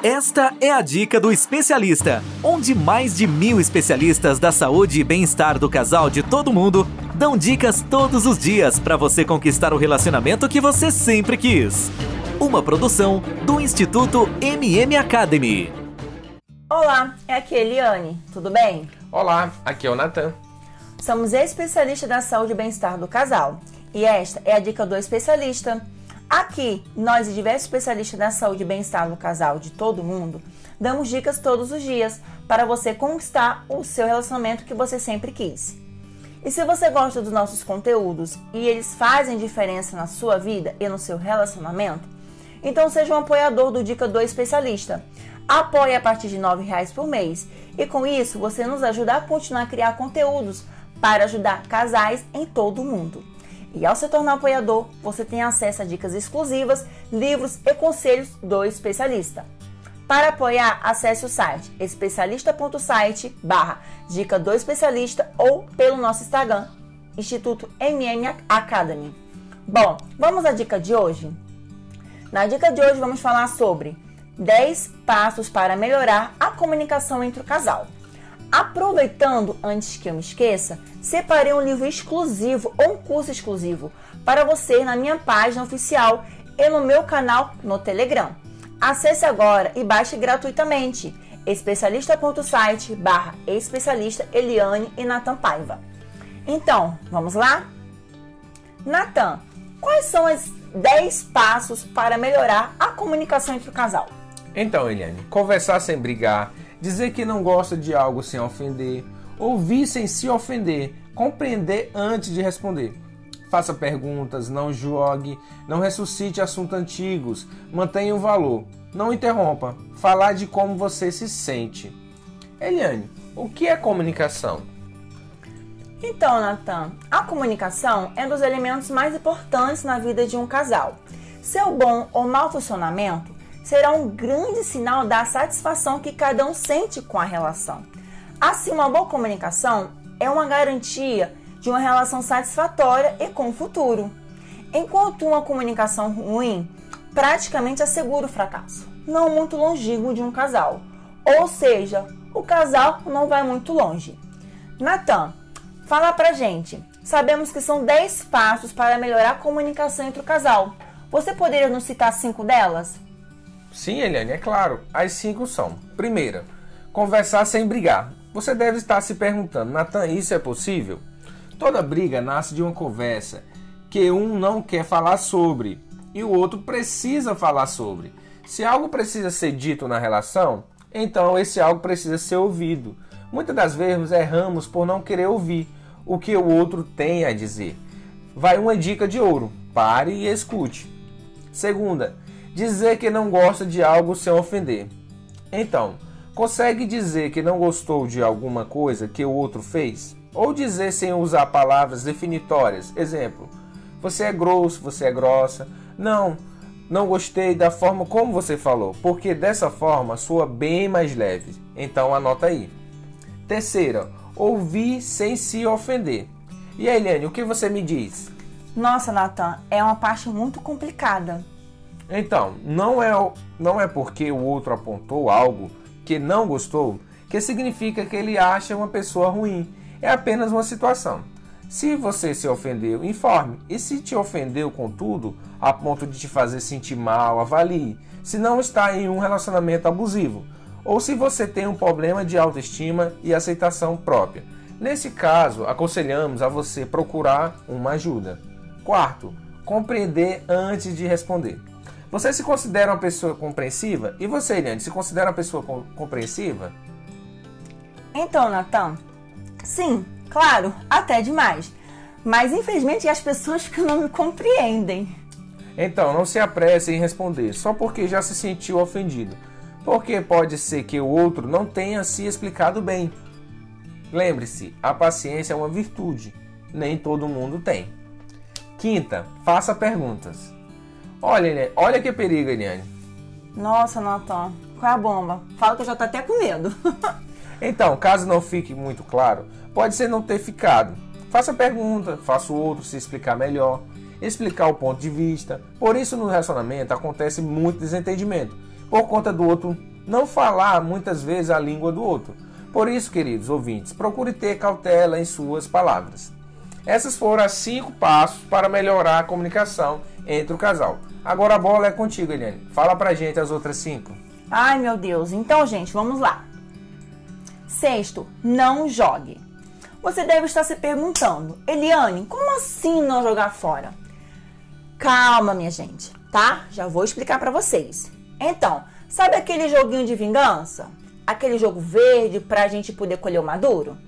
Esta é a dica do especialista, onde mais de mil especialistas da saúde e bem-estar do casal de todo mundo dão dicas todos os dias para você conquistar o relacionamento que você sempre quis. Uma produção do Instituto MM Academy. Olá, é aqui a Eliane, tudo bem? Olá, aqui é o Natan. Somos especialistas da saúde e bem-estar do casal. E esta é a dica do especialista Aqui, nós e diversos especialistas da saúde e bem-estar do casal de todo mundo, damos dicas todos os dias para você conquistar o seu relacionamento que você sempre quis. E se você gosta dos nossos conteúdos e eles fazem diferença na sua vida e no seu relacionamento, então seja um apoiador do Dica do Especialista. Apoie a partir de R$ 9,00 por mês e com isso você nos ajuda a continuar a criar conteúdos para ajudar casais em todo o mundo. E ao se tornar apoiador, você tem acesso a dicas exclusivas, livros e conselhos do especialista. Para apoiar, acesse o site especialista.site barra dica do especialista ou pelo nosso Instagram, Instituto MM Academy. Bom, vamos à dica de hoje? Na dica de hoje vamos falar sobre 10 passos para melhorar a comunicação entre o casal. Aproveitando, antes que eu me esqueça, separei um livro exclusivo ou um curso exclusivo para você na minha página oficial e no meu canal no Telegram. Acesse agora e baixe gratuitamente especialista.site barra especialista Eliane e Natan Paiva. Então, vamos lá? Natan, quais são os 10 passos para melhorar a comunicação entre o casal? Então, Eliane, conversar sem brigar, dizer que não gosta de algo sem ofender, ouvir sem se ofender, compreender antes de responder. Faça perguntas, não jogue, não ressuscite assuntos antigos, mantenha o valor, não interrompa, falar de como você se sente. Eliane, o que é comunicação? Então, Natan, a comunicação é um dos elementos mais importantes na vida de um casal. Seu bom ou mau funcionamento será um grande sinal da satisfação que cada um sente com a relação. Assim, uma boa comunicação é uma garantia de uma relação satisfatória e com o futuro, enquanto uma comunicação ruim praticamente assegura o fracasso, não muito longínquo de um casal. Ou seja, o casal não vai muito longe. Natan, fala pra gente. Sabemos que são 10 passos para melhorar a comunicação entre o casal. Você poderia nos citar cinco delas? Sim, Eliane, é claro. As cinco são: primeira, conversar sem brigar. Você deve estar se perguntando, Natan, isso é possível? Toda briga nasce de uma conversa que um não quer falar sobre e o outro precisa falar sobre. Se algo precisa ser dito na relação, então esse algo precisa ser ouvido. Muitas das vezes erramos por não querer ouvir o que o outro tem a dizer. Vai uma dica de ouro: pare e escute. Segunda, dizer que não gosta de algo sem ofender. Então, consegue dizer que não gostou de alguma coisa que o outro fez? Ou dizer sem usar palavras definitórias? Exemplo: você é grosso, você é grossa. Não, não gostei da forma como você falou, porque dessa forma soa bem mais leve. Então anota aí. Terceira, ouvir sem se ofender. E aí, Eliane, o que você me diz? Nossa, Natan, é uma parte muito complicada. Então, não é, não é porque o outro apontou algo que não gostou que significa que ele acha uma pessoa ruim. É apenas uma situação. Se você se ofendeu, informe. E se te ofendeu com tudo, a ponto de te fazer sentir mal, avalie. Se não está em um relacionamento abusivo. Ou se você tem um problema de autoestima e aceitação própria. Nesse caso, aconselhamos a você procurar uma ajuda. Quarto, compreender antes de responder. Você se considera uma pessoa compreensiva? E você, Eliane, se considera uma pessoa compreensiva? Então, Natan, sim, claro, até demais. Mas infelizmente as pessoas que não me compreendem. Então, não se apresse em responder só porque já se sentiu ofendido. Porque pode ser que o outro não tenha se explicado bem. Lembre-se, a paciência é uma virtude, nem todo mundo tem. Quinta, faça perguntas. Olha, Eliane, olha que perigo, Eliane. Nossa, Natan, qual é a bomba? Fala que eu já tô até com medo. então, caso não fique muito claro, pode ser não ter ficado. Faça pergunta, faça o outro se explicar melhor, explicar o ponto de vista. Por isso, no relacionamento acontece muito desentendimento. por conta do outro não falar muitas vezes a língua do outro. Por isso, queridos ouvintes, procure ter cautela em suas palavras. Essas foram as cinco passos para melhorar a comunicação entre o casal. Agora a bola é contigo, Eliane. Fala pra gente as outras cinco. Ai, meu Deus. Então, gente, vamos lá. Sexto, não jogue. Você deve estar se perguntando, Eliane, como assim não jogar fora? Calma, minha gente, tá? Já vou explicar para vocês. Então, sabe aquele joguinho de vingança? Aquele jogo verde para a gente poder colher o maduro?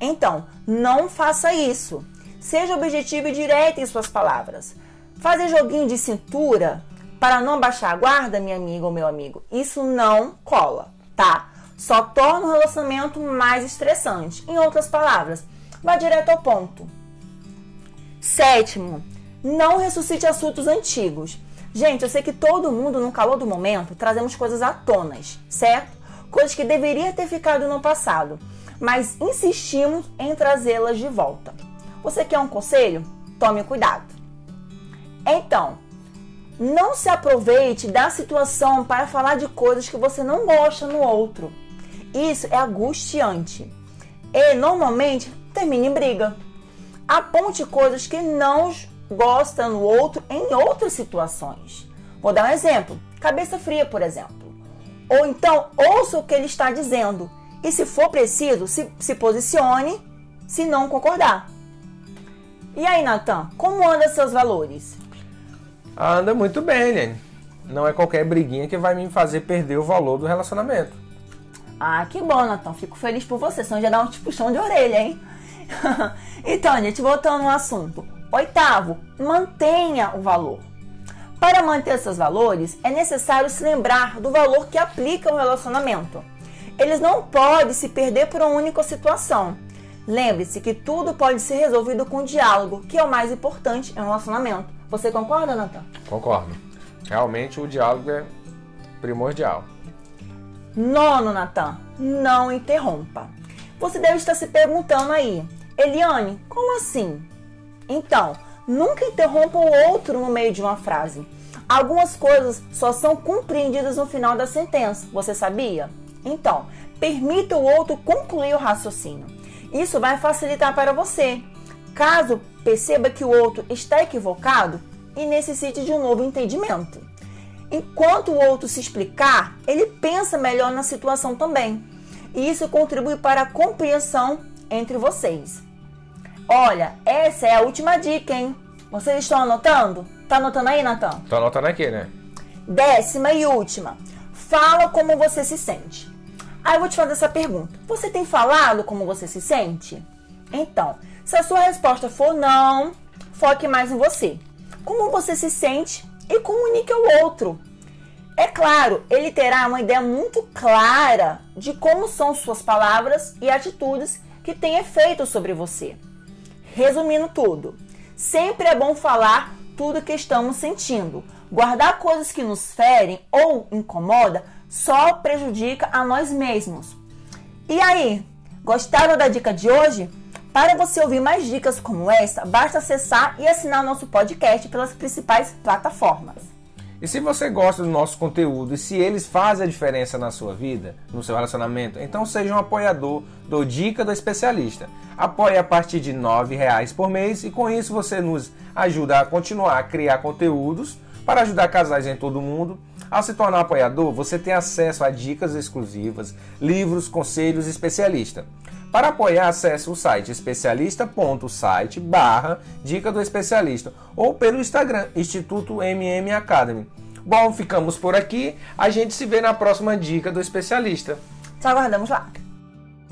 Então, não faça isso. Seja objetivo e direto em suas palavras. Fazer joguinho de cintura para não baixar a guarda, minha amiga ou meu amigo, isso não cola, tá? Só torna o relacionamento mais estressante. Em outras palavras, vá direto ao ponto. Sétimo, não ressuscite assuntos antigos. Gente, eu sei que todo mundo, no calor do momento, trazemos coisas à tonas, certo? Coisas que deveriam ter ficado no passado, mas insistimos em trazê-las de volta. Você quer um conselho? Tome cuidado. Então, não se aproveite da situação para falar de coisas que você não gosta no outro. Isso é angustiante. E normalmente termina em briga. Aponte coisas que não gosta no outro em outras situações. Vou dar um exemplo: cabeça fria, por exemplo. Ou então, ouça o que ele está dizendo. E se for preciso, se, se posicione se não concordar. E aí, Natan, como andam seus valores? Anda muito bem, Liane. Não é qualquer briguinha que vai me fazer perder o valor do relacionamento. Ah, que bom, Natão. Fico feliz por você. Senão já dá um puxão de orelha, hein? então, gente, voltando ao assunto. Oitavo, mantenha o valor. Para manter seus valores, é necessário se lembrar do valor que aplica ao relacionamento. Eles não podem se perder por uma única situação. Lembre-se que tudo pode ser resolvido com diálogo, que é o mais importante em um relacionamento. Você concorda, Natan? Concordo. Realmente o diálogo é primordial. Nono, Natan, não interrompa. Você deve estar se perguntando aí, Eliane, como assim? Então, nunca interrompa o outro no meio de uma frase. Algumas coisas só são compreendidas no final da sentença. Você sabia? Então, permita o outro concluir o raciocínio. Isso vai facilitar para você. Caso perceba que o outro está equivocado e necessite de um novo entendimento. Enquanto o outro se explicar, ele pensa melhor na situação também. E isso contribui para a compreensão entre vocês. Olha, essa é a última dica, hein? Vocês estão anotando? Tá anotando aí, Natan? Tô anotando aqui, né? Décima e última. Fala como você se sente. Aí eu vou te fazer essa pergunta. Você tem falado como você se sente? Então, se a sua resposta for não, foque mais em você. Como você se sente e comunique ao outro. É claro, ele terá uma ideia muito clara de como são suas palavras e atitudes que têm efeito sobre você. Resumindo tudo, sempre é bom falar tudo que estamos sentindo. Guardar coisas que nos ferem ou incomoda só prejudica a nós mesmos. E aí, gostaram da dica de hoje? Para você ouvir mais dicas como essa, basta acessar e assinar nosso podcast pelas principais plataformas. E se você gosta do nosso conteúdo e se eles fazem a diferença na sua vida, no seu relacionamento, então seja um apoiador do Dica do Especialista. Apoie a partir de R$ reais por mês e com isso você nos ajuda a continuar a criar conteúdos para ajudar casais em todo o mundo. Ao se tornar apoiador, você tem acesso a dicas exclusivas, livros, conselhos e especialista. Para apoiar, acesse o site especialista.site barra Dica do Especialista ou pelo Instagram Instituto MM Academy. Bom, ficamos por aqui. A gente se vê na próxima Dica do Especialista. Te aguardamos lá.